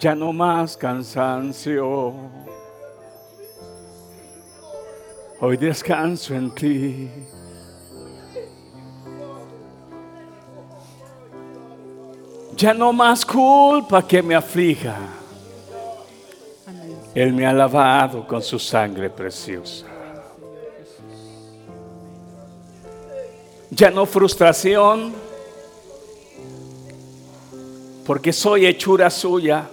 Ya no más cansancio. Hoy descanso en ti. Ya no más culpa que me aflija. Él me ha lavado con su sangre preciosa. Ya no frustración, porque soy hechura suya.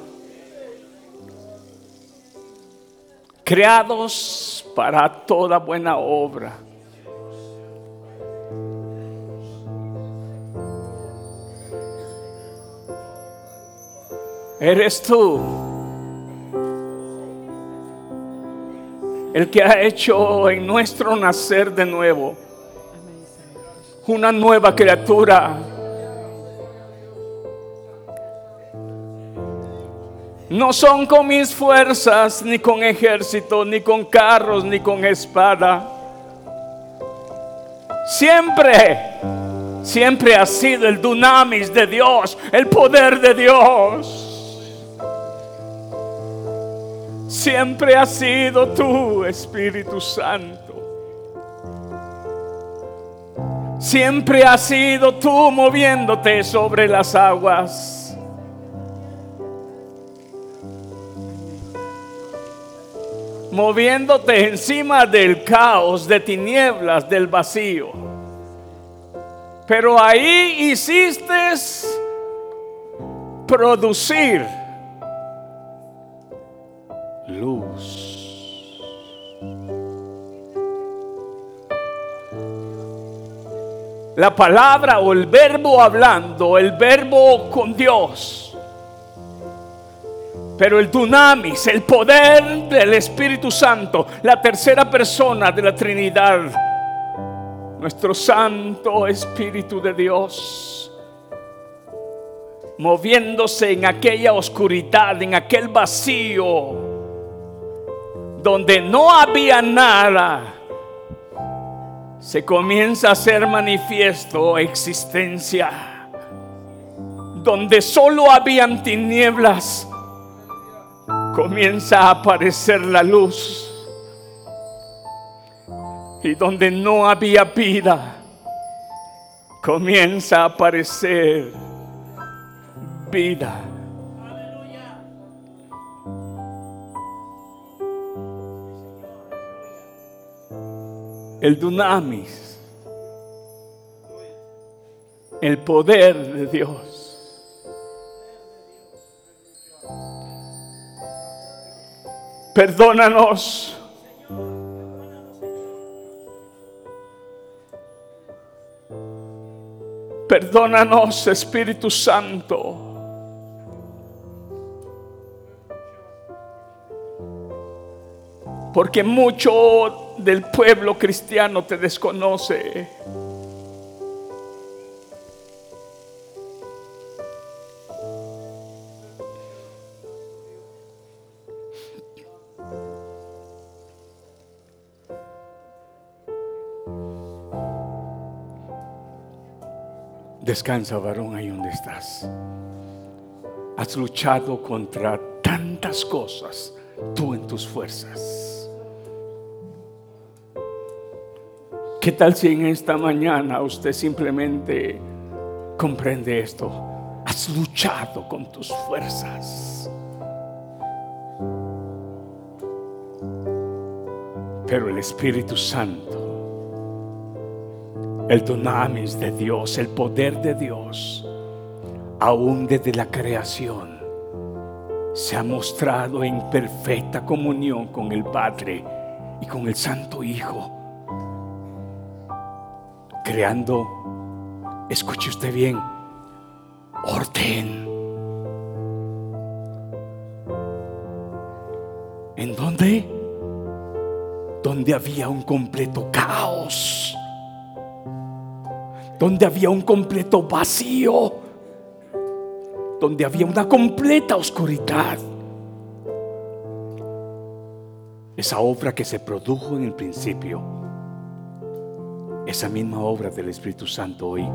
Creados para toda buena obra. Eres tú el que ha hecho en nuestro nacer de nuevo una nueva criatura. No son con mis fuerzas, ni con ejército, ni con carros, ni con espada. Siempre, siempre ha sido el dunamis de Dios, el poder de Dios. Siempre ha sido tú, Espíritu Santo. Siempre ha sido tú moviéndote sobre las aguas. Moviéndote encima del caos, de tinieblas, del vacío. Pero ahí hiciste producir luz. La palabra o el verbo hablando, el verbo con Dios. Pero el dunamis, el poder del Espíritu Santo, la tercera persona de la Trinidad, nuestro Santo Espíritu de Dios, moviéndose en aquella oscuridad, en aquel vacío, donde no había nada se comienza a hacer manifiesto existencia. Donde solo habían tinieblas, comienza a aparecer la luz. Y donde no había vida, comienza a aparecer vida. el dunamis, el poder de Dios. Perdónanos. Perdónanos, Espíritu Santo. Porque mucho del pueblo cristiano te desconoce. Descansa, varón, ahí donde estás. Has luchado contra tantas cosas, tú en tus fuerzas. ¿Qué tal si en esta mañana usted simplemente comprende esto? Has luchado con tus fuerzas. Pero el Espíritu Santo, el dunamis de Dios, el poder de Dios, aún desde la creación, se ha mostrado en perfecta comunión con el Padre y con el Santo Hijo creando, escuche usted bien, orden. ¿En dónde? Donde había un completo caos. Donde había un completo vacío. Donde había una completa oscuridad. Esa obra que se produjo en el principio esa misma obra del Espíritu Santo hoy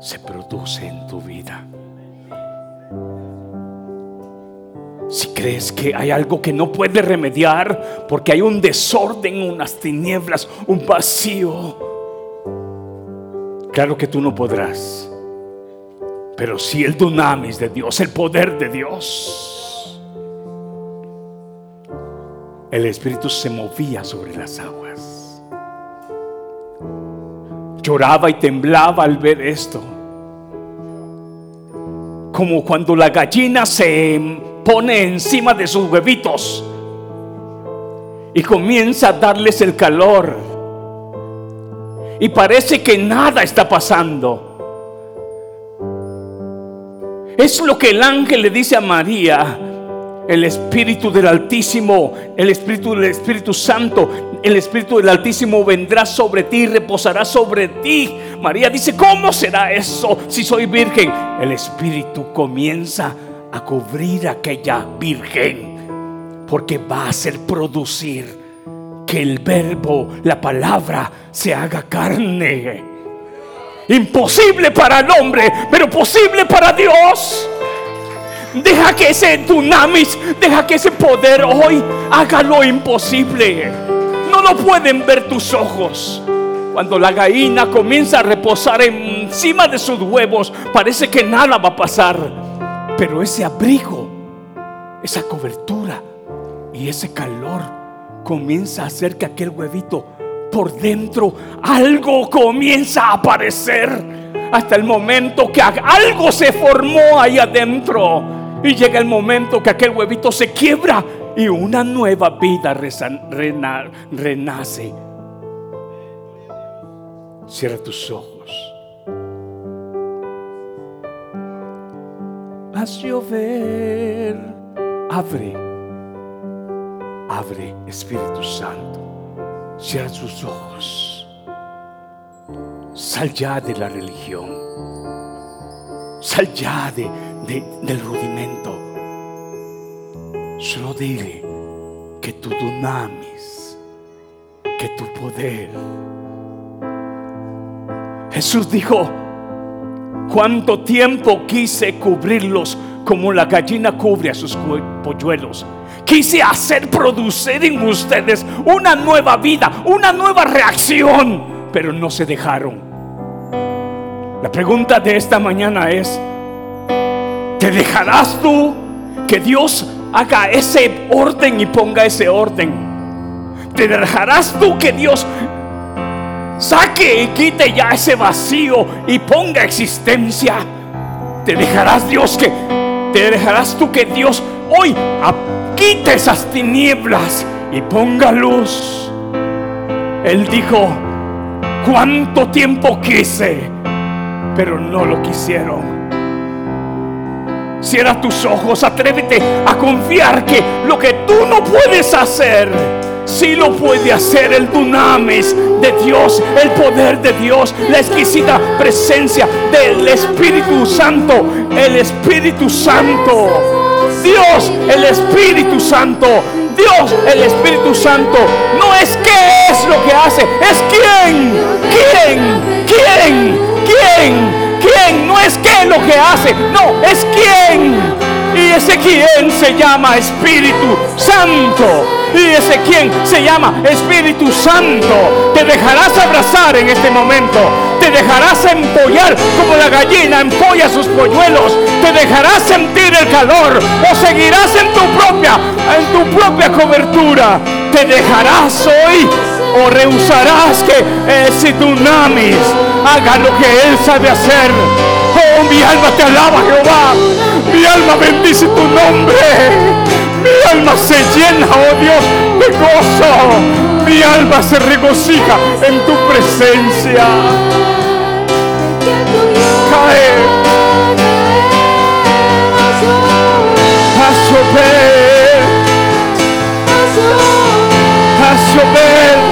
se produce en tu vida. Si crees que hay algo que no puedes remediar porque hay un desorden, unas tinieblas, un vacío, claro que tú no podrás. Pero si el dunamis de Dios, el poder de Dios, el Espíritu se movía sobre las aguas. Lloraba y temblaba al ver esto. Como cuando la gallina se pone encima de sus huevitos y comienza a darles el calor. Y parece que nada está pasando. Es lo que el ángel le dice a María. El Espíritu del Altísimo, el Espíritu del Espíritu Santo, el Espíritu del Altísimo vendrá sobre ti y reposará sobre ti. María dice, ¿cómo será eso si soy virgen? El Espíritu comienza a cubrir aquella virgen, porque va a hacer producir que el verbo, la palabra, se haga carne. Imposible para el hombre, pero posible para Dios. Deja que ese dunamis, deja que ese poder hoy haga lo imposible. No lo pueden ver tus ojos. Cuando la gallina comienza a reposar encima de sus huevos, parece que nada va a pasar. Pero ese abrigo, esa cobertura y ese calor comienza a hacer que aquel huevito por dentro algo comienza a aparecer hasta el momento que algo se formó ahí adentro y llega el momento que aquel huevito se quiebra y una nueva vida renace. Cierra tus ojos. haz llover. Abre, abre Espíritu Santo. Cierra sus ojos. Sal ya de la religión. Sal ya de, del rudimento. Solo dile que tu dunamis, que tu poder. Jesús dijo, Cuánto tiempo quise cubrirlos como la gallina cubre a sus polluelos. Quise hacer producir en ustedes una nueva vida, una nueva reacción, pero no se dejaron. La pregunta de esta mañana es, ¿te dejarás tú que Dios haga ese orden y ponga ese orden? ¿Te dejarás tú que Dios saque y quite ya ese vacío y ponga existencia. Te dejarás Dios que, te dejarás tú que Dios hoy quite esas tinieblas y ponga luz. Él dijo, cuánto tiempo quise, pero no lo quisieron. Cierra tus ojos, atrévete a confiar que lo que tú no puedes hacer, si lo puede hacer el dunamis de Dios, el poder de Dios, la exquisita presencia del Espíritu Santo, el Espíritu Santo. Dios, el Espíritu Santo, Dios, el Espíritu Santo, no es qué es lo que hace, es quién, quién, quién, quién, quién, no es qué lo que hace, no, es quién. Y ese quién se llama Espíritu Santo. Y ese quien se llama Espíritu Santo. Te dejarás abrazar en este momento. Te dejarás empollar como la gallina empolla sus polluelos. Te dejarás sentir el calor o seguirás en tu propia, en tu propia cobertura. Te dejarás hoy o rehusarás que ese dunamis haga lo que él sabe hacer. Oh, mi alma te alaba, Jehová. Mi alma bendice tu nombre. Mi alma se llena, oh Dios, de gozo. Mi alma se regocija en tu presencia. Cae. A llover. A llover.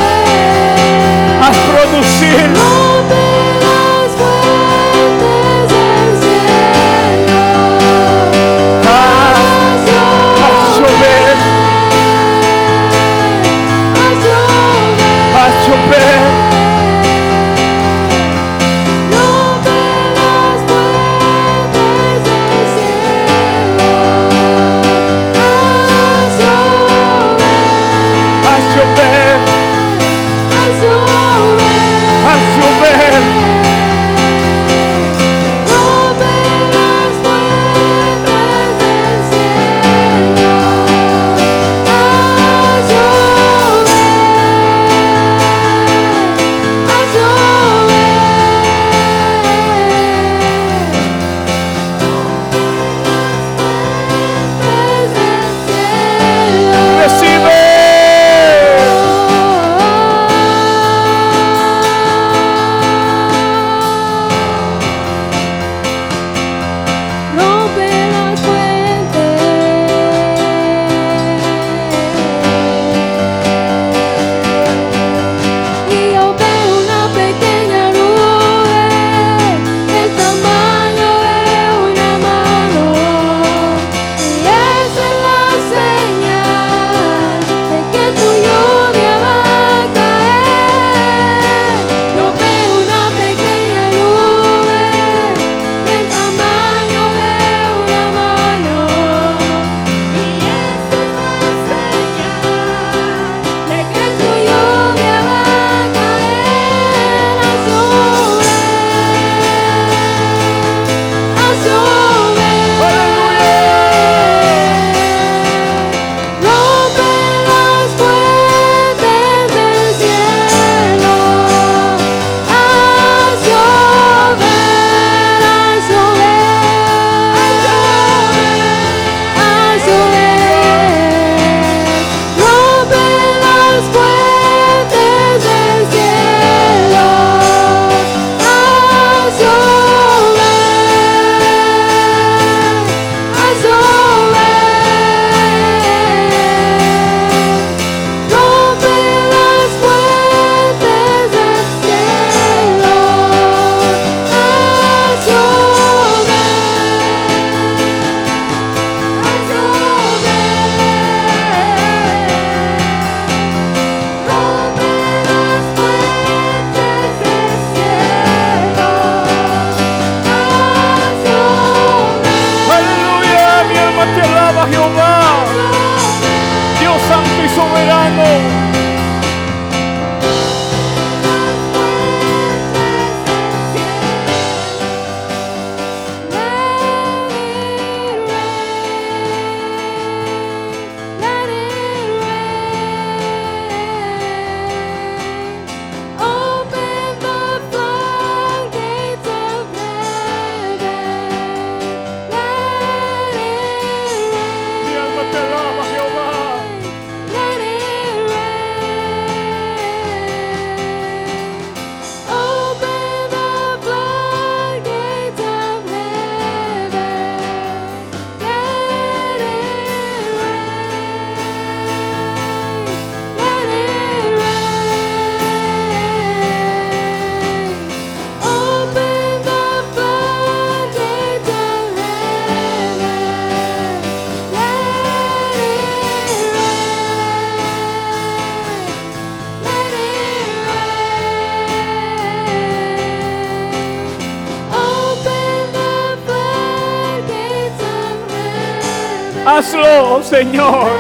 Señor.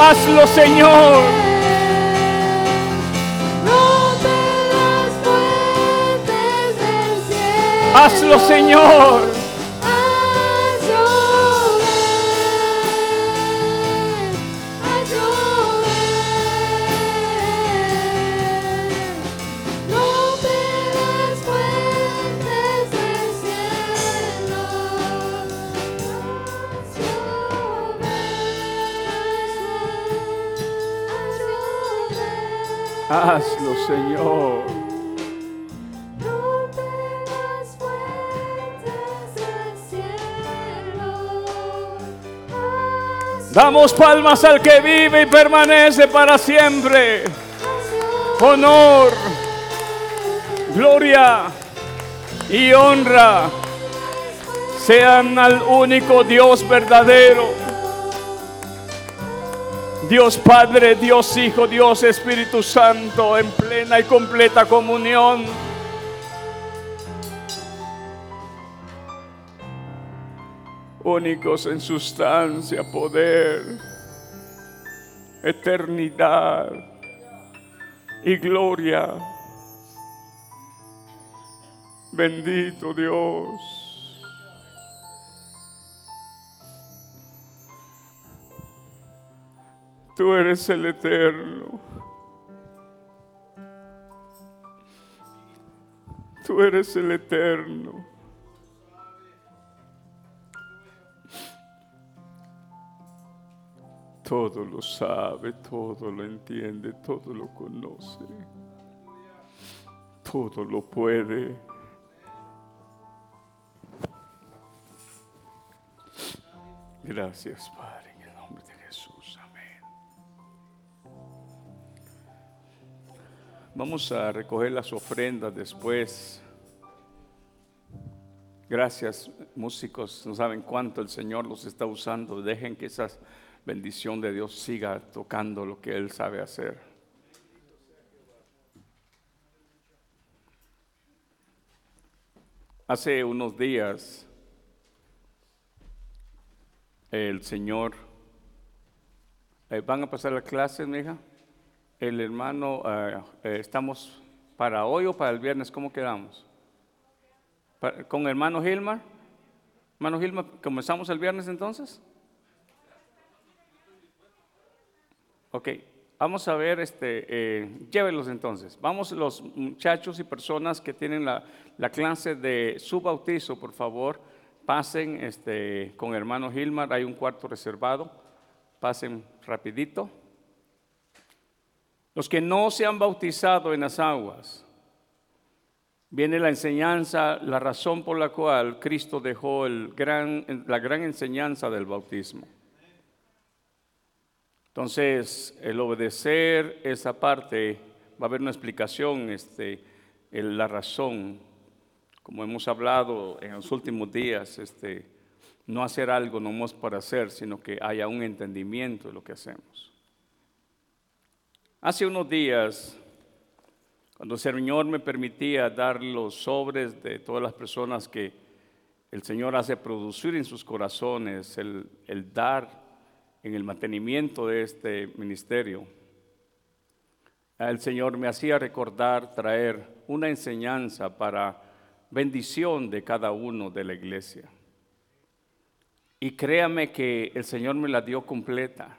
Hazlo, Señor. Hazlo, Señor. Hazlo, Señor. Damos palmas al que vive y permanece para siempre. Honor, gloria y honra sean al único Dios verdadero Dios Padre, Dios Hijo, Dios Espíritu Santo, en plena y completa comunión. Únicos en sustancia, poder, eternidad y gloria. Bendito Dios. Tú eres el eterno. Tú eres el eterno. Todo lo sabe, todo lo entiende, todo lo conoce. Todo lo puede. Gracias, Padre. Vamos a recoger las ofrendas después. Gracias, músicos. No saben cuánto el Señor los está usando. Dejen que esa bendición de Dios siga tocando lo que Él sabe hacer. Hace unos días el Señor, eh, ¿van a pasar la clase, mi hija? El hermano, eh, estamos para hoy o para el viernes, ¿cómo quedamos? ¿Con hermano Gilmar? Hermano Gilmar, ¿comenzamos el viernes entonces? Ok, vamos a ver, este, eh, llévelos entonces. Vamos los muchachos y personas que tienen la, la clase de su bautizo, por favor, pasen este, con hermano Gilmar, hay un cuarto reservado, pasen rapidito. Los que no se han bautizado en las aguas, viene la enseñanza, la razón por la cual Cristo dejó el gran, la gran enseñanza del bautismo. Entonces, el obedecer esa parte, va a haber una explicación, este, la razón, como hemos hablado en los últimos días, este, no hacer algo nomás para hacer, sino que haya un entendimiento de lo que hacemos. Hace unos días, Cuando el Señor me permitía dar los sobres de todas las personas que el Señor hace producir en sus corazones, el, dar en el mantenimiento de este ministerio, el Señor me hacía recordar, traer una enseñanza para bendición de cada uno de la iglesia. Y créame que el Señor me la dio completa.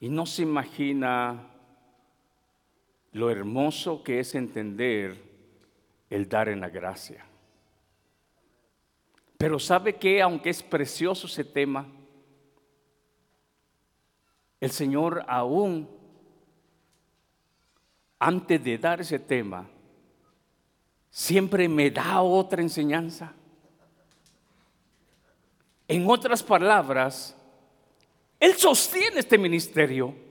Y no se imagina lo hermoso que es entender el dar en la gracia. Pero sabe que aunque es precioso ese tema, el Señor aún, antes de dar ese tema, siempre me da otra enseñanza. En otras palabras, Él sostiene este ministerio.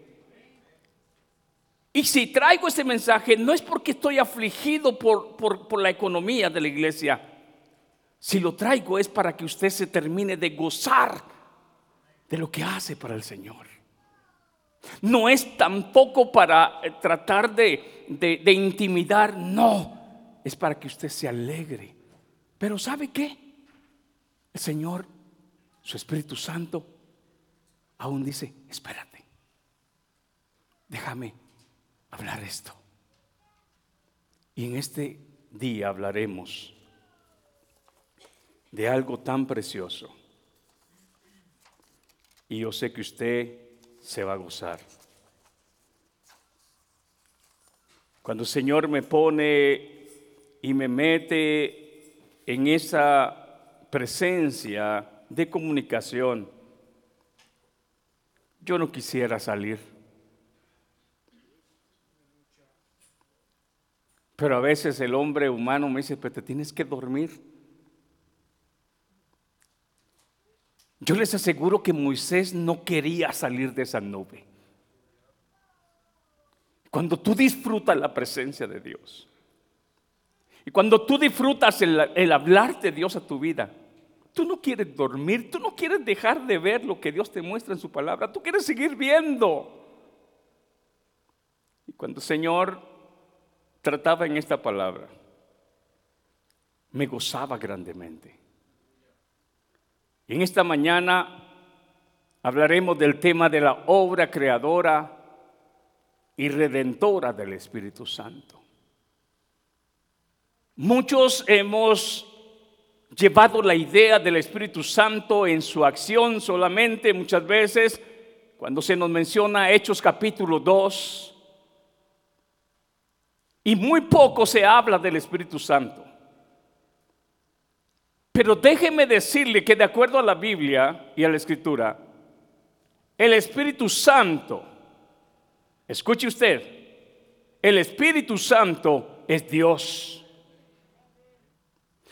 Y si traigo este mensaje, no es porque estoy afligido por, por, la economía de la iglesia. Si lo traigo es para que usted se termine de gozar de lo que hace para el Señor. No es tampoco para eh, tratar de, de, intimidar, no, es para que usted se alegre. Pero ¿sabe qué? El Señor, su Espíritu Santo, aún dice, espérate, déjame hablar esto. Y en este día hablaremos de algo tan precioso. Y yo sé que usted se va a gozar. Cuando el Señor me pone y me mete en esa presencia de comunicación, yo no quisiera salir. Pero a veces el hombre humano me dice, pero te tienes que dormir. Yo les aseguro que Moisés no quería salir de esa nube. Cuando tú disfrutas la presencia de Dios y cuando tú disfrutas el, hablar de Dios a tu vida, tú no quieres dormir, tú no quieres dejar de ver lo que Dios te muestra en su palabra, tú quieres seguir viendo. Y cuando Señor trataba en esta palabra, me gozaba grandemente. En esta mañana hablaremos del tema de la obra creadora y redentora del Espíritu Santo. Muchos hemos llevado la idea del Espíritu Santo en su acción solamente muchas veces cuando se nos menciona Hechos capítulo 2 y muy poco se habla del Espíritu Santo. Pero déjeme decirle que de acuerdo a la Biblia y a la Escritura, el Espíritu Santo, escuche usted, el Espíritu Santo es Dios.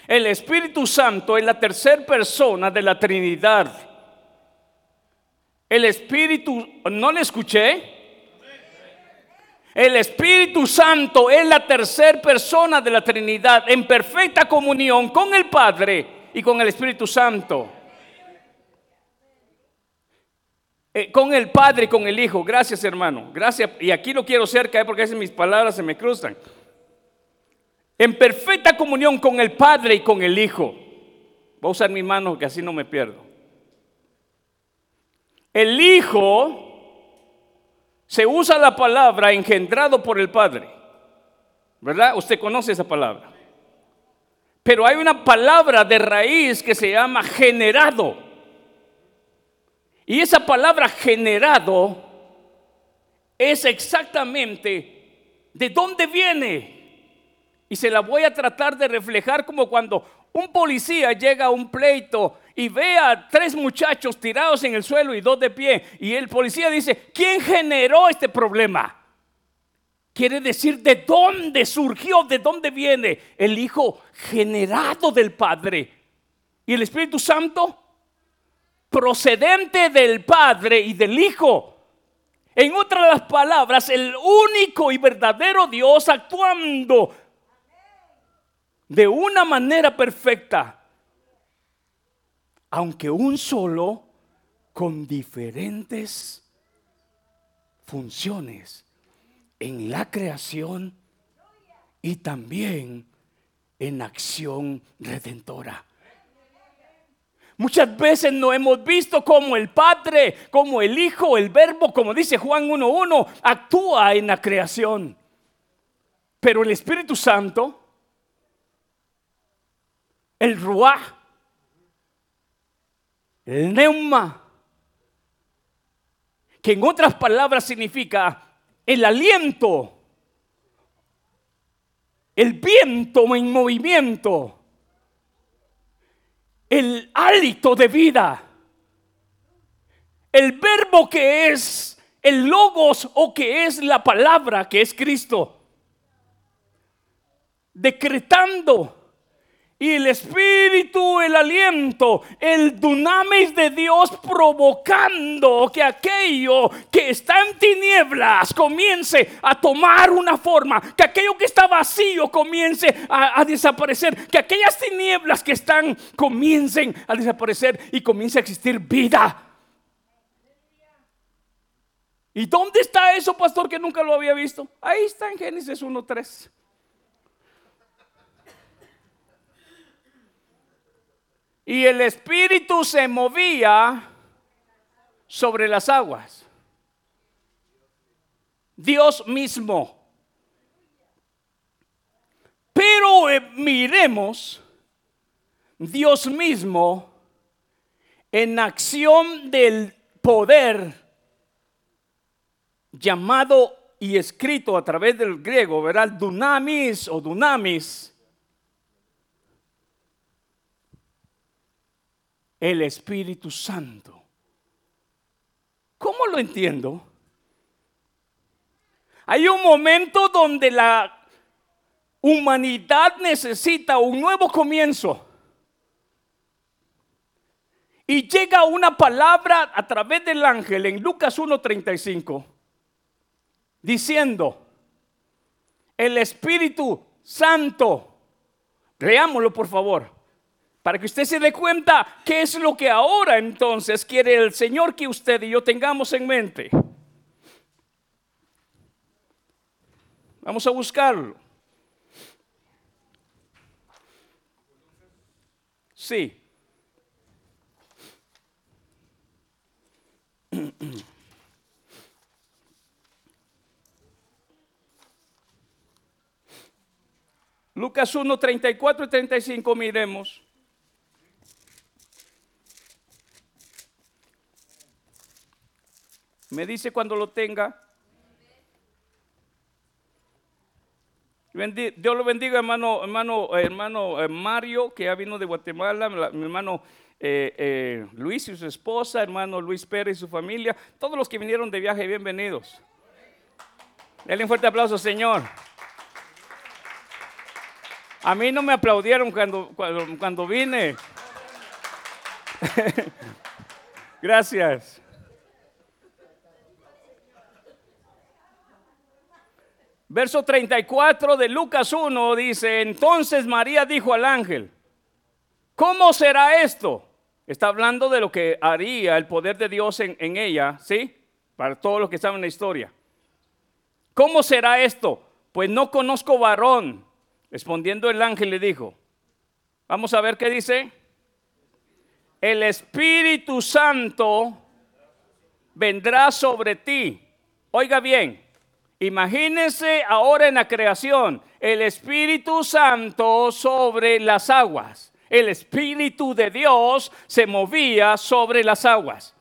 El Espíritu Santo es la tercera persona de la Trinidad. El Espíritu, ¿no le escuché? El Espíritu Santo es la tercera persona de la Trinidad en perfecta comunión con el Padre y con el Espíritu Santo. Eh, con el Padre y con el Hijo. Gracias, hermano. Gracias. Y aquí lo quiero cerca ¿eh? porque a veces mis palabras se me cruzan. En perfecta comunión con el Padre y con el Hijo. Voy a usar mi mano que así no me pierdo. El Hijo se usa la palabra engendrado por el Padre. ¿Verdad? Usted conoce esa palabra. Pero hay una palabra de raíz que se llama generado. Y esa palabra generado es exactamente de dónde viene. Y se la voy a tratar de reflejar como cuando un policía llega a un pleito y ve a tres muchachos tirados en el suelo y dos de pie. Y el policía dice, ¿quién generó este problema? Quiere decir de dónde surgió, de dónde viene el Hijo generado del Padre. Y el Espíritu Santo procedente del Padre y del Hijo. En otras palabras, el único y verdadero Dios actuando de una manera perfecta aunque un solo, con diferentes funciones en la creación y también en acción redentora. Muchas veces no hemos visto cómo el Padre, como el Hijo, el Verbo, como dice Juan 1.1, actúa en la creación. Pero el Espíritu Santo, el Ruach, el Neuma, que en otras palabras significa el aliento, el viento en movimiento el hálito de vida. El verbo que es el logos o que es la palabra que es Cristo. Decretando y el espíritu, el aliento, el dunamis de Dios provocando que aquello que está en tinieblas comience a tomar una forma, que aquello que está vacío comience a, a desaparecer, que aquellas tinieblas que están comiencen a desaparecer y comience a existir vida. ¿Y dónde está eso, pastor, que nunca lo había visto? Ahí está en Génesis 1.3. Y el espíritu se movía sobre las aguas. Dios mismo. Pero eh, miremos Dios mismo en acción del poder llamado y escrito a través del griego, ¿verdad? Dunamis o dunamis el Espíritu Santo. ¿Cómo lo entiendo? Hay un momento donde la humanidad necesita un nuevo comienzo. Y llega una palabra a través del ángel en Lucas 1.35 diciendo, el Espíritu Santo, leámoslo por favor, para que usted se dé cuenta qué es lo que ahora entonces quiere el Señor que usted y yo tengamos en mente. Vamos a buscarlo. Sí. Lucas 1, 34 y 35, miremos. Me dice cuando lo tenga. Dios lo bendiga, hermano, hermano, hermano eh, Mario, que ya vino de Guatemala, mi hermano eh, eh, Luis y su esposa, hermano Luis Pérez y su familia, todos los que vinieron de viaje, bienvenidos. Denle un fuerte aplauso, Señor. A mí no me aplaudieron cuando, cuando, cuando vine. Gracias. Verso 34 de Lucas 1 dice, entonces María dijo al ángel, ¿cómo será esto? Está hablando de lo que haría el poder de Dios en, en ella, ¿sí? Para todos los que saben la historia. ¿Cómo será esto? Pues no conozco varón. Respondiendo el ángel le dijo, vamos a ver qué dice. El Espíritu Santo vendrá sobre ti. Oiga bien, Imagínense ahora en la creación, el Espíritu Santo sobre las aguas. El Espíritu de Dios se movía sobre las aguas.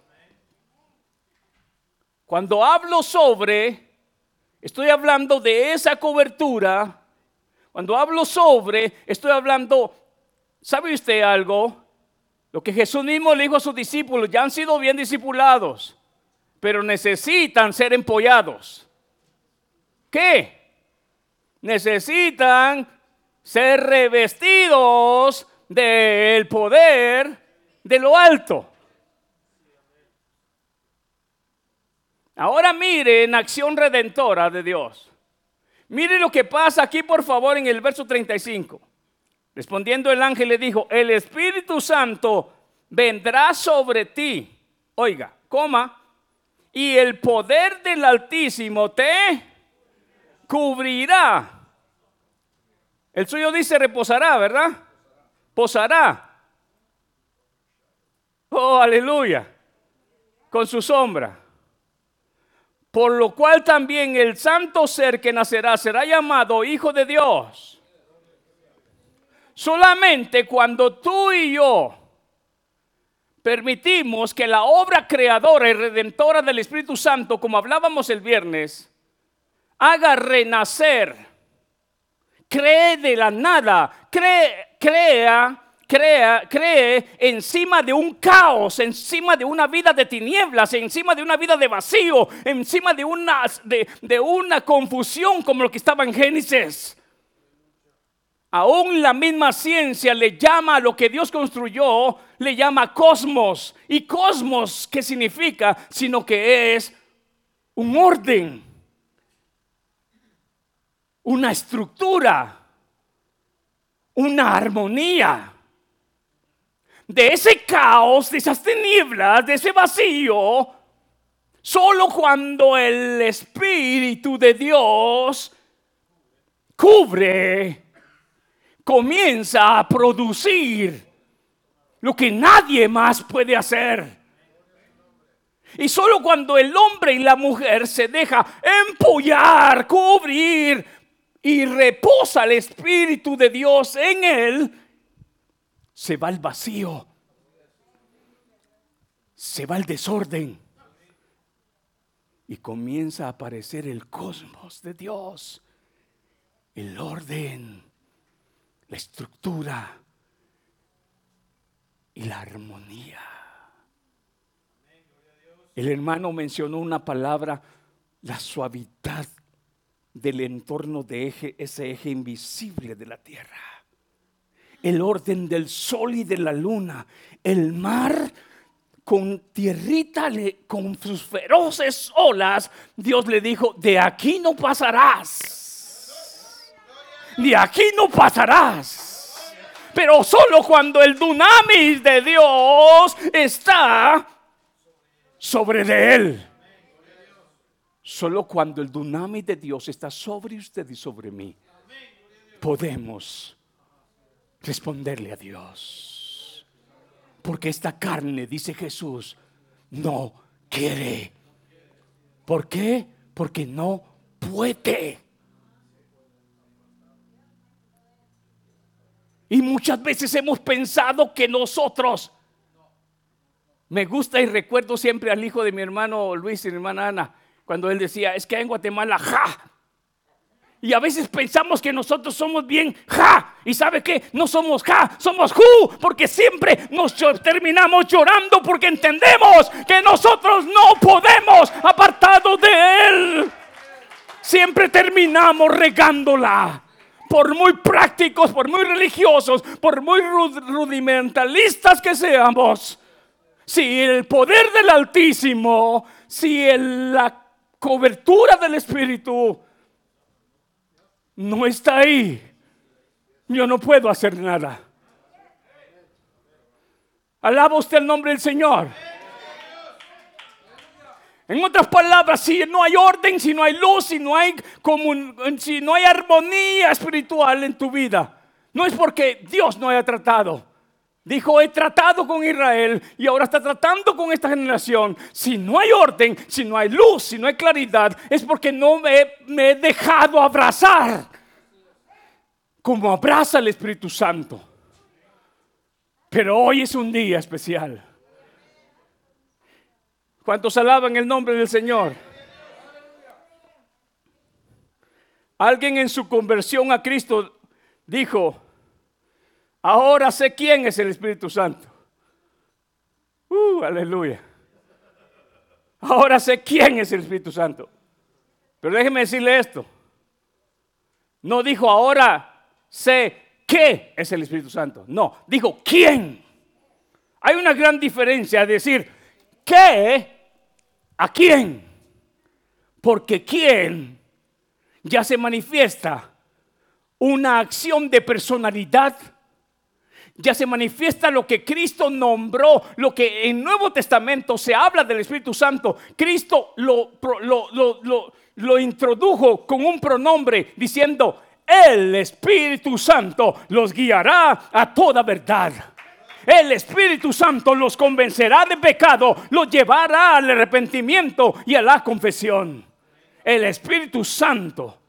Cuando hablo sobre, estoy hablando de esa cobertura. Cuando hablo sobre, estoy hablando, ¿sabe usted algo? Lo que Jesús mismo le dijo a sus discípulos, ya han sido bien discipulados, pero necesitan ser empollados. ¿Qué? Necesitan ser revestidos del poder de lo alto. Ahora miren acción redentora de Dios. Mire lo que pasa aquí, por favor, en el verso 35. Respondiendo el ángel le dijo, el Espíritu Santo vendrá sobre ti. Oiga, coma, y el poder del Altísimo te cubrirá. El suyo dice reposará, ¿verdad? Posará. Oh, aleluya. Con su sombra. Por lo cual también el santo ser que nacerá será llamado Hijo de Dios. Solamente cuando tú y yo permitimos que la obra creadora y redentora del Espíritu Santo, como hablábamos el viernes, haga renacer, cree de la nada, cree, crea crea, cree encima de un caos, encima de una vida de tinieblas, encima de una vida de vacío, encima de una, de, de una confusión como lo que estaba en Génesis. Aún la misma ciencia le llama a lo que Dios construyó, le llama cosmos. ¿Y cosmos qué significa? Sino que es un orden, una estructura, una armonía de ese caos, de esas tinieblas, de ese vacío, solo cuando el Espíritu de Dios cubre, comienza a producir lo que nadie más puede hacer. Y solo cuando el hombre y la mujer se deja empollar, cubrir y reposa el Espíritu de Dios en él, se va el vacío, se va el desorden. Y comienza a aparecer el cosmos de Dios, el orden, la estructura y la armonía. El hermano mencionó una palabra, la suavidad del entorno de eje, ese eje invisible de la tierra el orden del sol y de la luna, el mar con tierrita, con sus feroces olas, Dios le dijo, de aquí no pasarás. De aquí no pasarás. Pero solo cuando el dunamis de Dios está sobre de él. Solo cuando el dunamis de Dios está sobre usted y sobre mí, podemos responderle a Dios. Porque esta carne, dice Jesús, no quiere. ¿Por qué? Porque no puede. Y muchas veces hemos pensado que nosotros, me gusta y recuerdo siempre al hijo de mi hermano Luis y mi hermana Ana, cuando él decía, es que en Guatemala, ja, y a veces pensamos que nosotros somos bien ja. Y sabe que no somos ja, somos ju. Porque siempre nos terminamos llorando porque entendemos que nosotros no podemos apartado de Él. Siempre terminamos regándola. Por muy prácticos, por muy religiosos, por muy rudimentalistas que seamos. Si el poder del Altísimo, si la cobertura del Espíritu no está ahí, yo no puedo hacer nada. Alaba usted el nombre del Señor. En otras palabras, si no hay orden, si no hay luz, si no hay, si no hay armonía espiritual en tu vida, no es porque Dios no haya tratado. Dijo, he tratado con Israel y ahora está tratando con esta generación. Si no hay orden, si no hay luz, si no hay claridad, es porque no me, he dejado abrazar como abraza el Espíritu Santo. Pero hoy es un día especial. ¿Cuántos alaban el nombre del Señor? Alguien en su conversión a Cristo dijo, Ahora sé quién es el Espíritu Santo. Uh, aleluya. Ahora sé quién es el Espíritu Santo. Pero déjeme decirle esto. No dijo ahora sé qué es el Espíritu Santo. No, dijo quién. Hay una gran diferencia decir qué a quién. Porque quién ya se manifiesta una acción de personalidad ya se manifiesta lo que Cristo nombró, lo que en Nuevo Testamento se habla del Espíritu Santo. Cristo lo, lo, introdujo con un pronombre diciendo, el Espíritu Santo los guiará a toda verdad. El Espíritu Santo los convencerá de pecado, los llevará al arrepentimiento y a la confesión. El Espíritu Santo.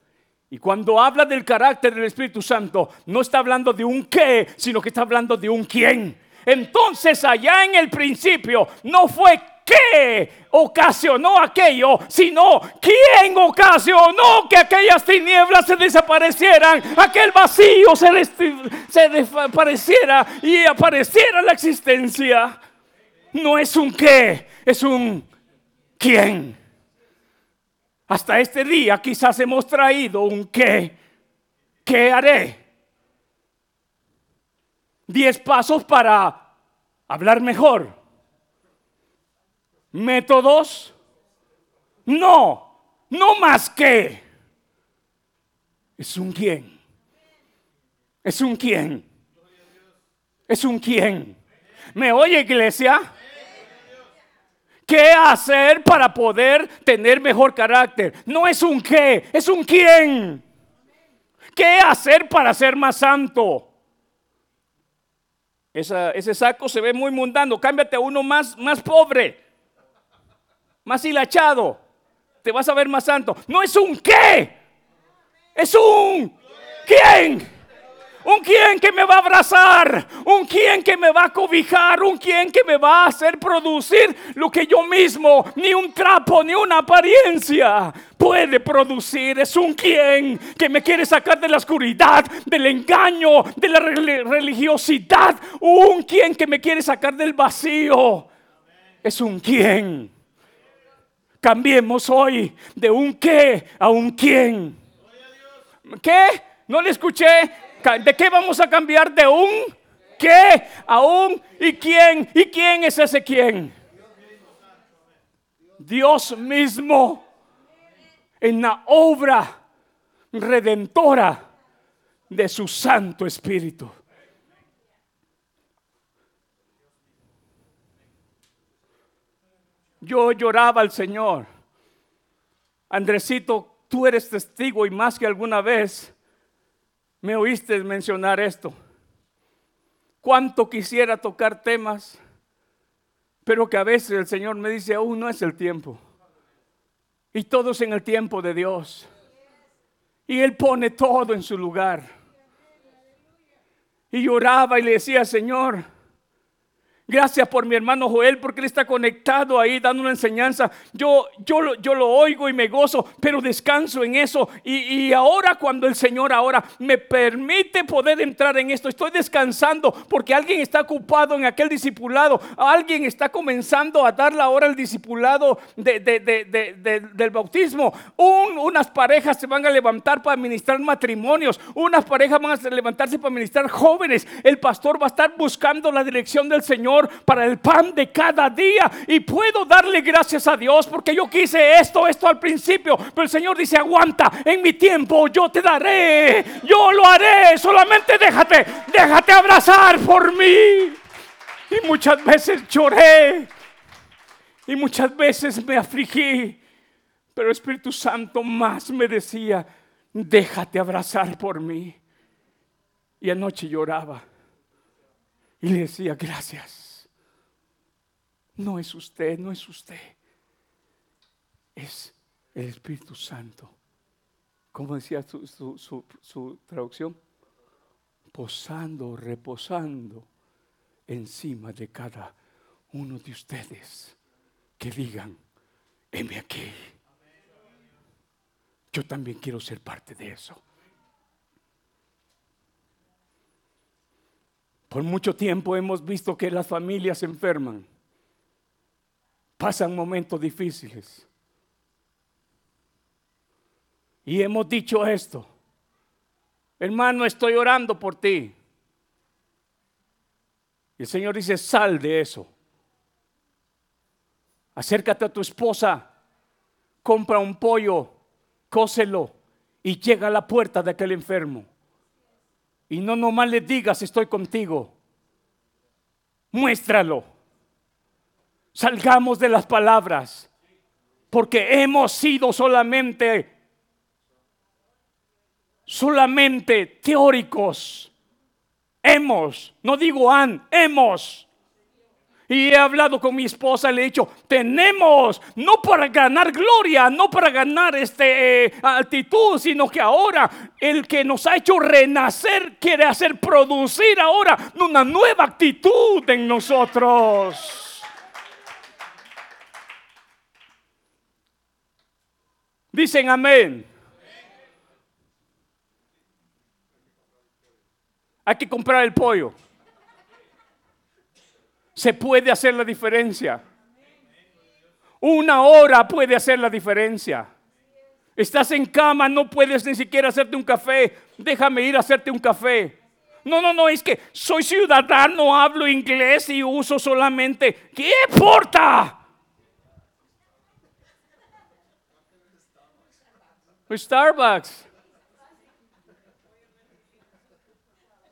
Y cuando habla del carácter del Espíritu Santo, no está hablando de un qué, sino que está hablando de un quién. Entonces allá en el principio no fue qué ocasionó aquello, sino quién ocasionó que aquellas tinieblas se desaparecieran, aquel vacío se, se desapareciera y apareciera la existencia. No es un qué, es un quién. Hasta este día quizás hemos traído un qué. ¿Qué haré? Diez pasos para hablar mejor métodos. No, no más que. Es un quién. Es un quién. Es un quién. ¿Me oye iglesia? ¿Qué hacer para poder tener mejor carácter? No es un qué, es un quién. ¿Qué hacer para ser más santo? ese saco se ve muy mundano. Cámbiate a uno más, más pobre más hilachado, te vas a ver más santo. No es un qué, es un quién. Un quién que me va a abrazar, un quién que me va a cobijar, un quién que me va a hacer producir lo que yo mismo, ni un trapo, ni una apariencia puede producir. Es un quién que me quiere sacar de la oscuridad, del engaño, de la religiosidad. Un quién que me quiere sacar del vacío. Es un quién. Cambiemos hoy de un qué a un quién. ¿Qué? No le escuché. ¿De qué vamos a cambiar de un qué a un y quién? ¿Y quién es ese quién? Dios mismo en la obra redentora de su Santo Espíritu. Yo lloraba al Señor. Andresito, tú eres testigo y más que alguna vez me oíste mencionar esto. Cuánto quisiera tocar temas, pero que a veces el Señor me dice, aún no es el tiempo. Y todos en el tiempo de Dios. Y Él pone todo en su lugar. Y lloraba y le decía, Señor, Gracias por mi hermano Joel porque él está conectado ahí dando una enseñanza. Yo, yo, yo lo oigo y me gozo, pero descanso en eso. Y, ahora cuando el Señor ahora me permite poder entrar en esto, estoy descansando porque alguien está ocupado en aquel discipulado. Alguien está comenzando a dar la hora al discipulado del bautismo. unas parejas se van a levantar para administrar matrimonios. Unas parejas van a levantarse para administrar jóvenes. El pastor va a estar buscando la dirección del Para el pan de cada día. Y puedo darle gracias a Dios porque yo quise esto, esto al principio. Pero el Señor dice, aguanta, en mi tiempo yo te daré, yo lo haré. Solamente déjate, déjate abrazar por mí. Y muchas veces lloré. Y muchas veces me afligí. Pero el Espíritu Santo más me decía, déjate abrazar por mí. Y anoche lloraba. Y le decía, gracias. No es usted, no es usted. Es el Espíritu Santo. ¿Cómo decía su, traducción? Posando, reposando encima de cada uno de ustedes que digan, heme aquí. Yo también quiero ser parte de eso. Por mucho tiempo hemos visto que las familias se enferman pasan momentos difíciles. Y hemos dicho esto, hermano, estoy orando por ti. Y el Señor dice, sal de eso. Acércate a tu esposa, compra un pollo, cóselo y llega a la puerta de aquel enfermo. Y no nomás le digas, estoy contigo. Muéstralo. Salgamos de las palabras, porque hemos sido solamente solamente teóricos. Hemos, no digo han, hemos. Y he hablado con mi esposa, le he dicho, tenemos, no para ganar gloria, no para ganar este eh, altitud, sino que ahora el que nos ha hecho renacer quiere hacer producir ahora una nueva actitud en nosotros. Dicen amén. Hay que comprar el pollo. Se puede hacer la diferencia. Una hora puede hacer la diferencia. Estás en cama, no puedes ni siquiera hacerte un café. Déjame ir a hacerte un café. No, no, no, es que soy ciudadano, hablo inglés y uso solamente. ¿Qué importa? Starbucks.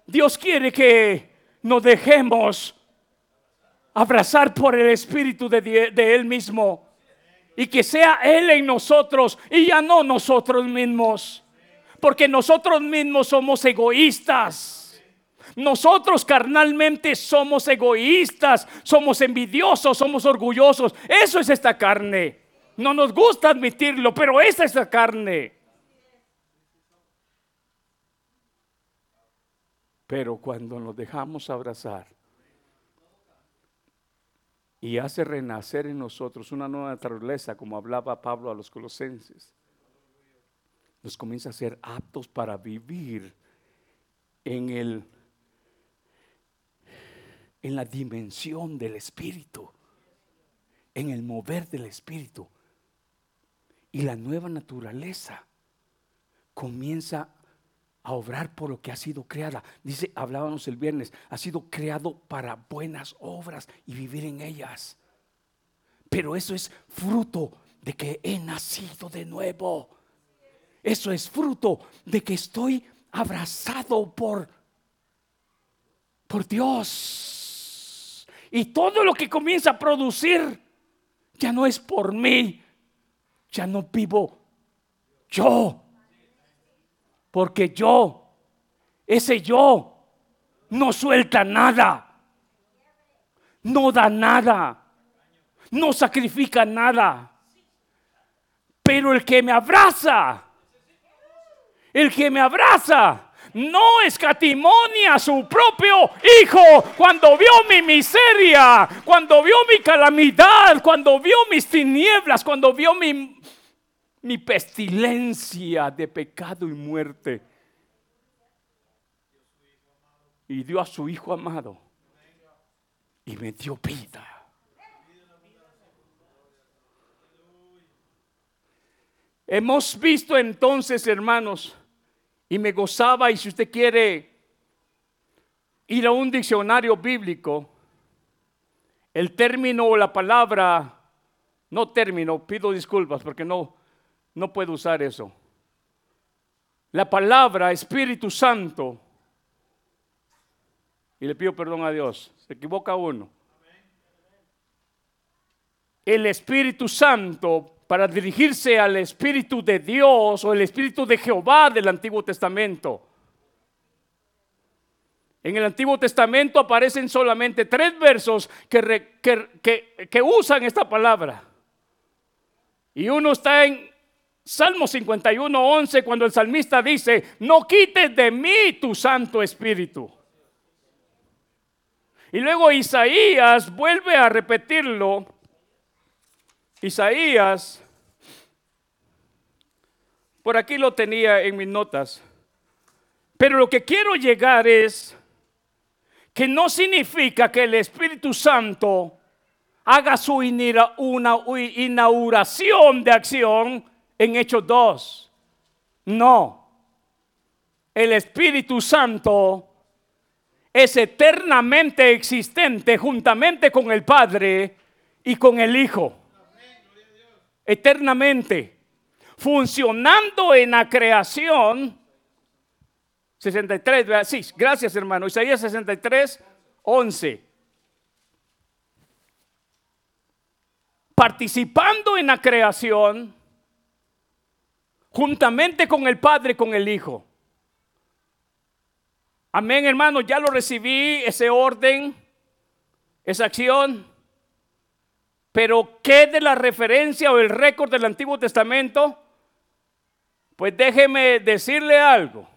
Dios quiere que nos dejemos abrazar por el Espíritu de, Él mismo y que sea Él en nosotros y ya no nosotros mismos. Porque nosotros mismos somos egoístas. Nosotros carnalmente somos egoístas, somos envidiosos, somos orgullosos. Eso es esta carne. No nos gusta admitirlo, pero esa es la carne. Pero cuando nos dejamos abrazar y hace renacer en nosotros una nueva naturaleza, como hablaba Pablo a los colosenses, nos comienza a ser aptos para vivir en el en la dimensión del espíritu, en el mover del espíritu. Y la nueva naturaleza comienza a obrar por lo que ha sido creada. Dice, hablábamos el viernes, ha sido creado para buenas obras y vivir en ellas. Pero eso es fruto de que he nacido de nuevo. Eso es fruto de que estoy abrazado por por Dios. Y todo lo que comienza a producir ya no es por mí. Ya no vivo yo. Porque yo, ese yo, no suelta nada, no da nada, no sacrifica nada. Pero el que me abraza, el que me abraza, no escatimonia a su propio hijo cuando vio mi miseria, cuando vio mi calamidad, cuando vio mis tinieblas, cuando vio mi mi pestilencia de pecado y muerte. Y dio a su Hijo amado y me dio vida. Hemos visto entonces, hermanos, y me gozaba, y si usted quiere ir a un diccionario bíblico, el término o la palabra, no término, pido disculpas porque no, no puedo usar eso. La palabra Espíritu Santo, y le pido perdón a Dios, se equivoca uno. El Espíritu Santo para dirigirse al Espíritu de Dios o el Espíritu de Jehová del Antiguo Testamento. En el Antiguo Testamento aparecen solamente tres versos que, usan esta palabra. Y uno está en Salmo 51, 11, cuando el salmista dice, no quites de mí tu Santo Espíritu. Y luego Isaías vuelve a repetirlo. Isaías, por aquí lo tenía en mis notas. Pero lo que quiero llegar es que no significa que el Espíritu Santo haga su inauguración de acción en Hechos 2. No. El Espíritu Santo es eternamente existente juntamente con el Padre y con el Hijo. Eternamente. Funcionando en la creación. 63, sí, gracias hermano. Isaías 63, 11. Participando en la creación juntamente con el Padre, con el Hijo. Amén, hermano, ya lo recibí, ese orden, esa acción. Pero ¿qué de la referencia o el récord del Antiguo Testamento? Pues déjeme decirle algo.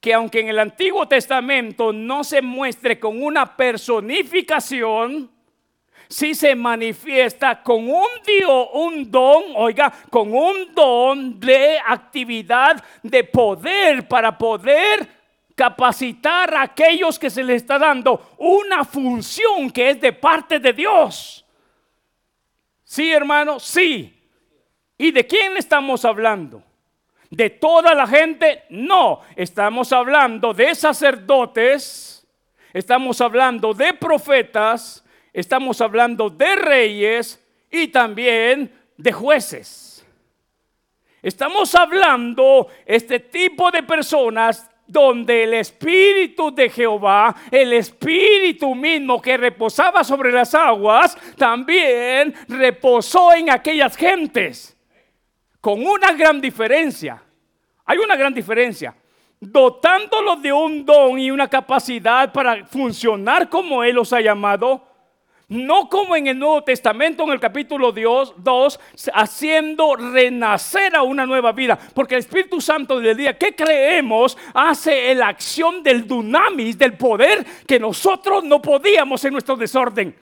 Que aunque en el Antiguo Testamento no se muestre con una personificación, sí se manifiesta con un Dios, un don, oiga, con un don de actividad, de poder para poder capacitar a aquellos que se les está dando una función que es de parte de Dios. Sí, hermano, sí. ¿Y de quién estamos hablando? ¿De toda la gente? No, estamos hablando de sacerdotes, estamos hablando de profetas, estamos hablando de reyes y también de jueces. Estamos hablando este tipo de personas donde el Espíritu de Jehová, el Espíritu mismo que reposaba sobre las aguas, también reposó en aquellas gentes. Con una gran diferencia. Hay una gran diferencia. Dotándolos de un don y una capacidad para funcionar como Él los ha llamado, no como en el Nuevo Testamento, en el capítulo 2, haciendo renacer a una nueva vida. Porque el Espíritu Santo del día que creemos hace la acción del dunamis, del poder que nosotros no podíamos en nuestro desorden.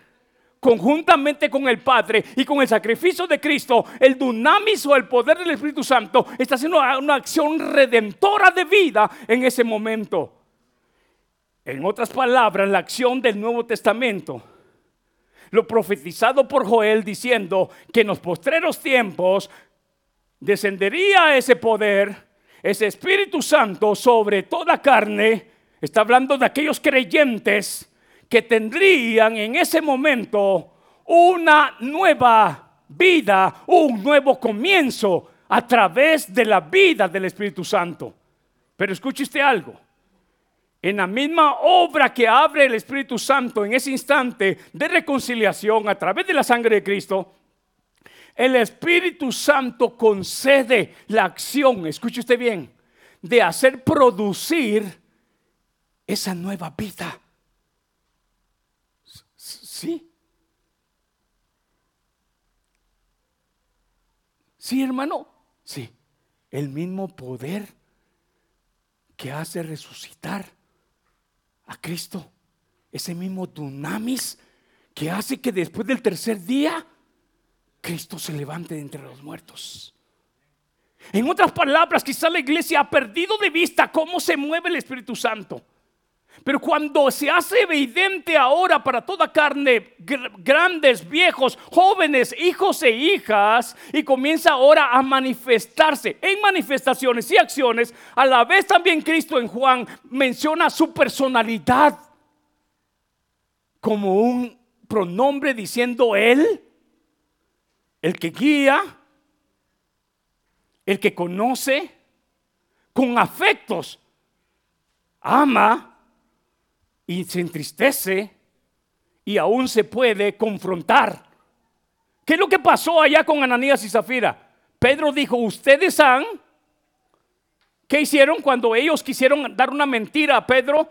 Conjuntamente con el Padre y con el sacrificio de Cristo, el dunamis o el poder del Espíritu Santo está haciendo una acción redentora de vida en ese momento. En otras palabras, la acción del Nuevo Testamento lo profetizado por Joel diciendo que en los postreros tiempos descendería ese poder, ese Espíritu Santo sobre toda carne. Está hablando de aquellos creyentes que tendrían en ese momento una nueva vida, un nuevo comienzo a través de la vida del Espíritu Santo. Pero escuche usted algo en la misma obra que abre el Espíritu Santo en ese instante de reconciliación a través de la sangre de Cristo, el Espíritu Santo concede la acción, escuche usted bien, de hacer producir esa nueva vida. ¿Sí? ¿Sí, hermano? Sí. El mismo poder que hace resucitar a Cristo. Ese mismo dunamis que hace que después del tercer día Cristo se levante de entre los muertos. En otras palabras, quizá la iglesia ha perdido de vista cómo se mueve el Espíritu Santo. Pero cuando se hace evidente ahora para toda carne, grandes, viejos, jóvenes, hijos e hijas, y comienza ahora a manifestarse en manifestaciones y acciones, a la vez también Cristo en Juan menciona su personalidad como un pronombre diciendo Él, el que guía, el que conoce, con afectos, ama y se entristece y aún se puede confrontar. ¿Qué es lo que pasó allá con Ananías y Zafira? Pedro dijo, ustedes han, ¿qué hicieron cuando ellos quisieron dar una mentira a Pedro?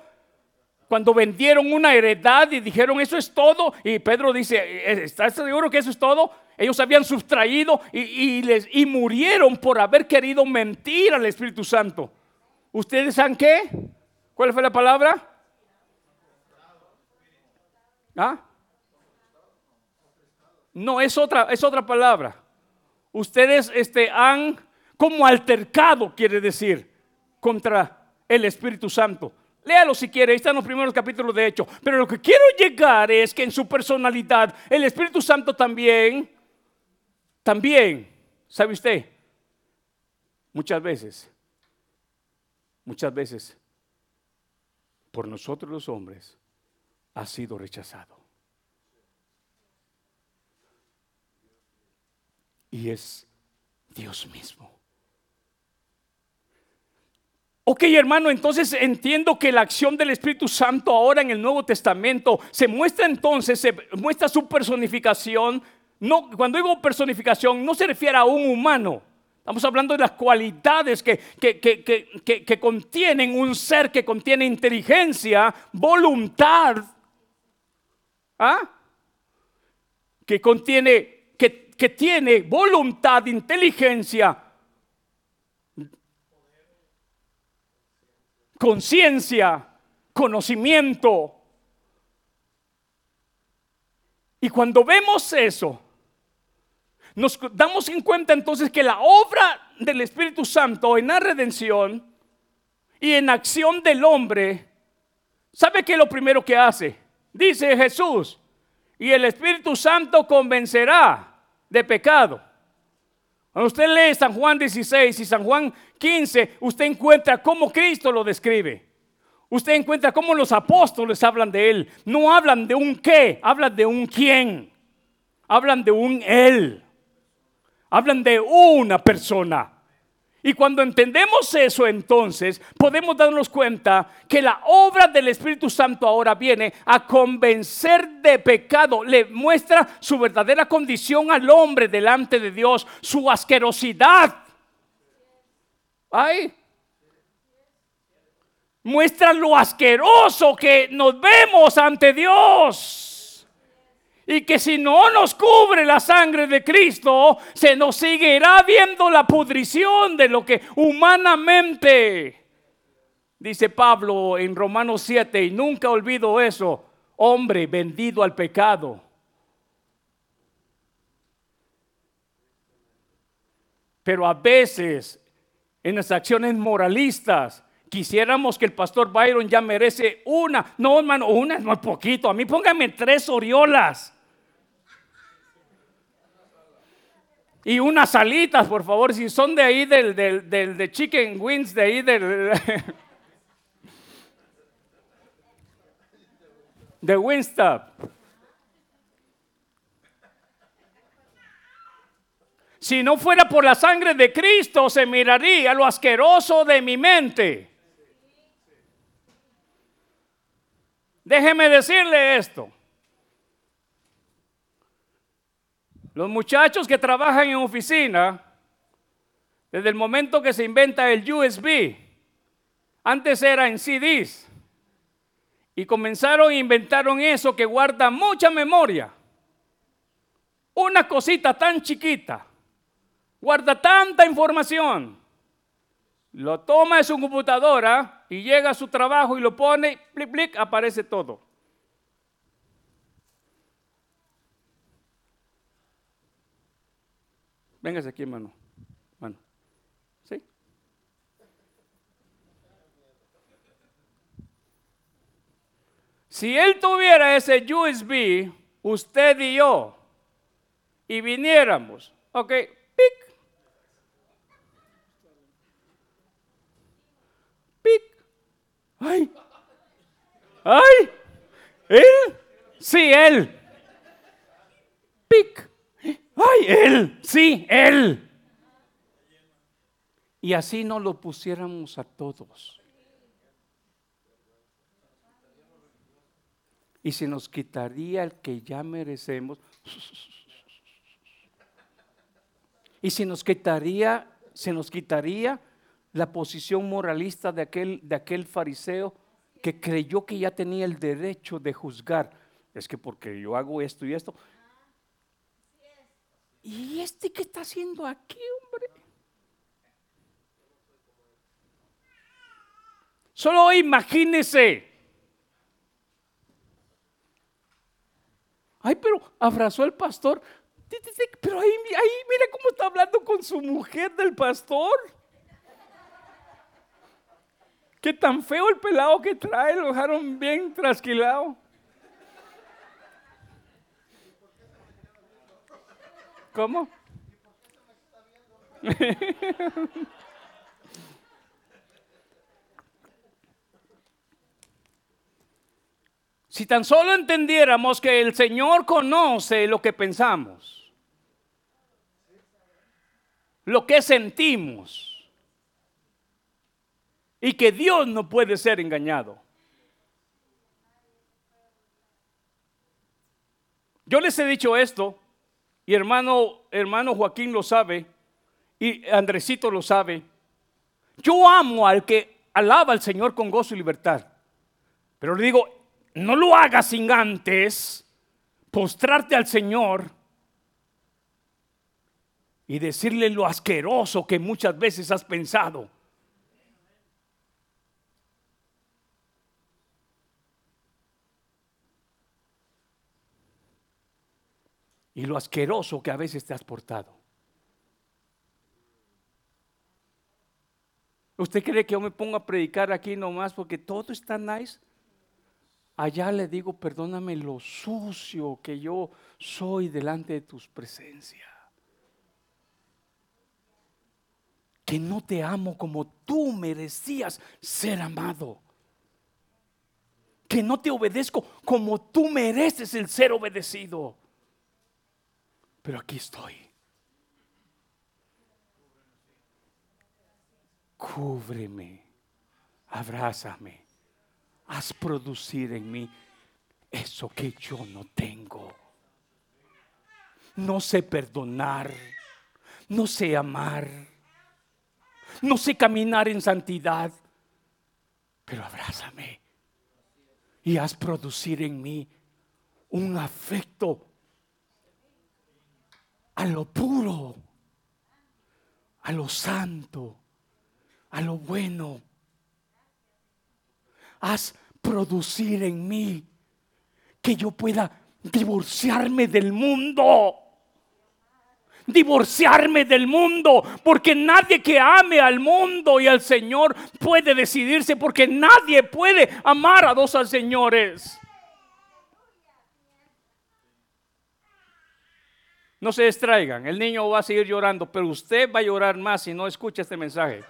Cuando vendieron una heredad y dijeron, eso es todo. Y Pedro dice, ¿estás seguro que eso es todo? Ellos habían sustraído y, les, y murieron por haber querido mentir al Espíritu Santo. ¿Ustedes han qué? ¿Cuál fue la palabra? ¿Ah? No, es otra, es otra palabra. Ustedes este, han como altercado, quiere decir, contra el Espíritu Santo. Léalo si quiere, ahí están los primeros capítulos de hecho. Pero lo que quiero llegar es que en su personalidad, el Espíritu Santo también, también, ¿sabe usted? Muchas veces, muchas veces, por nosotros los hombres, ha sido rechazado. Y es Dios mismo. Ok, hermano, entonces entiendo que la acción del Espíritu Santo ahora en el Nuevo Testamento se muestra entonces, se muestra su personificación. No, cuando digo personificación, no se refiere a un humano, Estamos hablando de las cualidades que, que, contienen un ser que contiene inteligencia, voluntad, ¿ah? que contiene, que, que tiene voluntad, inteligencia, conciencia, conocimiento. Y cuando vemos eso, nos damos en cuenta entonces que la obra del Espíritu Santo en la redención y en acción del hombre, ¿sabe qué es lo primero que hace? Dice Jesús, y el Espíritu Santo convencerá de pecado. Cuando usted lee San Juan 16 y San Juan 15, usted encuentra cómo Cristo lo describe. Usted encuentra cómo los apóstoles hablan de Él. No hablan de un qué, hablan de un quién. Hablan de un Él. Hablan de una persona. Y cuando entendemos eso, entonces podemos darnos cuenta que la obra del Espíritu Santo ahora viene a convencer de pecado, le muestra su verdadera condición al hombre delante de Dios, su asquerosidad. Ay, muestra lo asqueroso que nos vemos ante Dios. Y que si no nos cubre la sangre de Cristo, se nos seguirá viendo la pudrición de lo que humanamente, dice Pablo en Romanos 7, y nunca olvido eso, hombre vendido al pecado. Pero a veces en las acciones moralistas, quisiéramos que el pastor Byron ya merece una. No, hermano, una es muy poquito. A mí póngame tres oriolas. Y unas alitas, por favor, si son de ahí del, del, del de Chicken Wings, de ahí del... de Winstop. Si no fuera por la sangre de Cristo, se miraría lo asqueroso de mi mente. Déjeme decirle esto. Los muchachos que trabajan en oficina, desde el momento que se inventa el USB, antes era en CDs, y comenzaron e inventaron eso que guarda mucha memoria. Una cosita tan chiquita, guarda tanta información. Lo toma de su computadora y llega a su trabajo y lo pone, plic, plic, aparece todo. Véngase aquí, hermano. Bueno, ¿sí? Si él tuviera ese USB, usted y yo, y viniéramos, ok, pic, pic, ay, ay, él, sí, él, pic, ¡Ay, él! Sí, él. Y así no lo pusiéramos a todos. Y se nos quitaría el que ya merecemos. Y se nos quitaría, se nos quitaría la posición moralista de aquel, de aquel fariseo que creyó que ya tenía el derecho de juzgar. Es que porque yo hago esto y esto, ¿Y este qué está haciendo aquí, hombre? Solo imagínese. Ay, pero abrazó al pastor. Pero ahí, ahí, mira cómo está hablando con su mujer del pastor. Qué tan feo el pelado que trae, lo dejaron bien trasquilado. ¿Cómo? si tan solo entendiéramos que el Señor conoce lo que pensamos, lo que sentimos, y que Dios no puede ser engañado. Yo les he dicho esto y hermano, hermano Joaquín lo sabe, y Andresito lo sabe, yo amo al que alaba al Señor con gozo y libertad. Pero le digo, no lo hagas sin antes postrarte al Señor y decirle lo asqueroso que muchas veces has pensado. Y lo asqueroso que a veces te has portado. ¿Usted cree que yo me pongo a predicar aquí nomás porque todo está nice? Allá le digo, perdóname lo sucio que yo soy delante de tus presencias. Que no te amo como tú merecías ser amado. Que no te obedezco como tú mereces el ser obedecido. Pero aquí estoy. cúbreme, abrázame, haz producir en mí eso que yo no tengo. No sé perdonar, no sé amar, no sé caminar en santidad, pero abrázame y haz producir en mí un afecto a lo puro, a lo santo, a lo bueno. Haz producir en mí que yo pueda divorciarme del mundo. Divorciarme del mundo, porque nadie que ame al mundo y al Señor puede decidirse, porque nadie puede amar a dos al señores. No se distraigan, el niño va a seguir llorando, pero usted va a llorar más si no escucha este mensaje.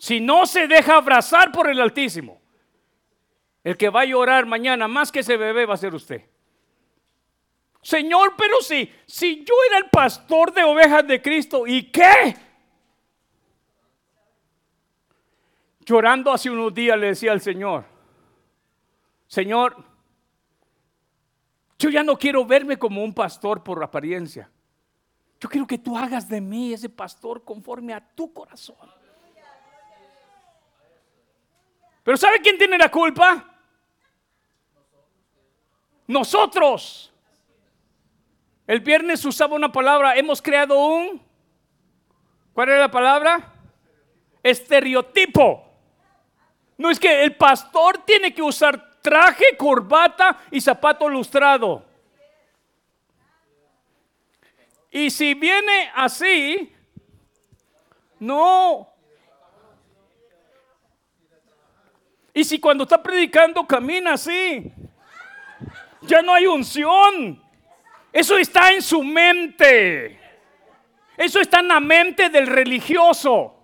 si no se deja abrazar por el Altísimo, el que va a llorar mañana más que ese bebé va a ser usted. Señor, pero si, si yo era el pastor de ovejas de Cristo, ¿y qué? Llorando hace unos días le decía al Señor, Señor, yo ya no quiero verme como un pastor por apariencia. Yo quiero que tú hagas de mí ese pastor conforme a tu corazón. Pero ¿sabe quién tiene la culpa? Nosotros. El viernes usaba una palabra, hemos creado un, ¿cuál era la palabra? Estereotipo. No es que el pastor tiene que usar traje, corbata y zapato lustrado. Y si viene así, no, Y si cuando está predicando camina así, ya no hay unción. Eso está en su mente. Eso está en la mente del religioso.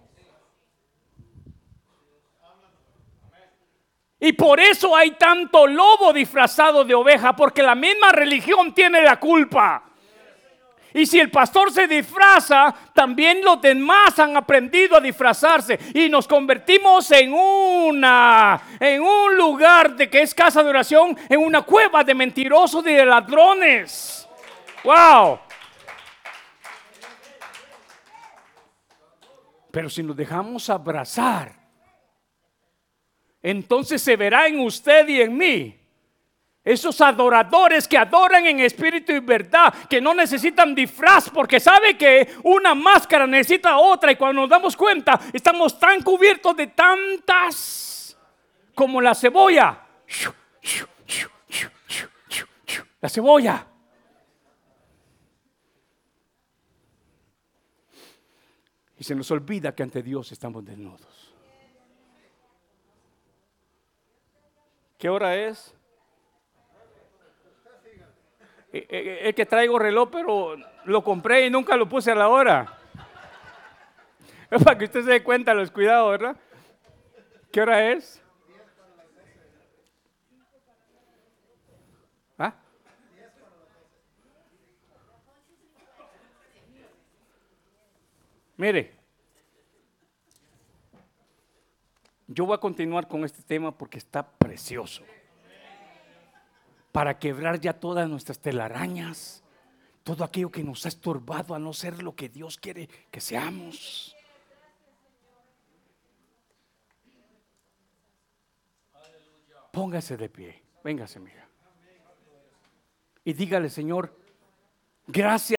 Y por eso hay tanto lobo disfrazado de oveja, porque la misma religión tiene la culpa. Y si el pastor se disfraza, también los demás han aprendido a disfrazarse y nos convertimos en una en un lugar de que es casa de oración, en una cueva de mentirosos y de ladrones. Wow. Pero si nos dejamos abrazar, entonces se verá en usted y en mí esos adoradores que adoran en espíritu y verdad, que no necesitan disfraz, porque sabe que una máscara necesita otra y cuando nos damos cuenta estamos tan cubiertos de tantas como la cebolla. La cebolla. Y se nos olvida que ante Dios estamos desnudos. ¿Qué hora es? Eh, eh, es que traigo reloj, pero lo compré y nunca lo puse a la hora. Es para que usted se dé cuenta los cuidados, ¿verdad? ¿Qué hora es? ¿Ah? Mire, yo voy a continuar con este tema porque está precioso para quebrar ya todas nuestras telarañas, todo aquello que nos ha estorbado a no ser lo que Dios quiere que seamos. Póngase de pie, véngase, mija. Y dígale, Señor, gracias.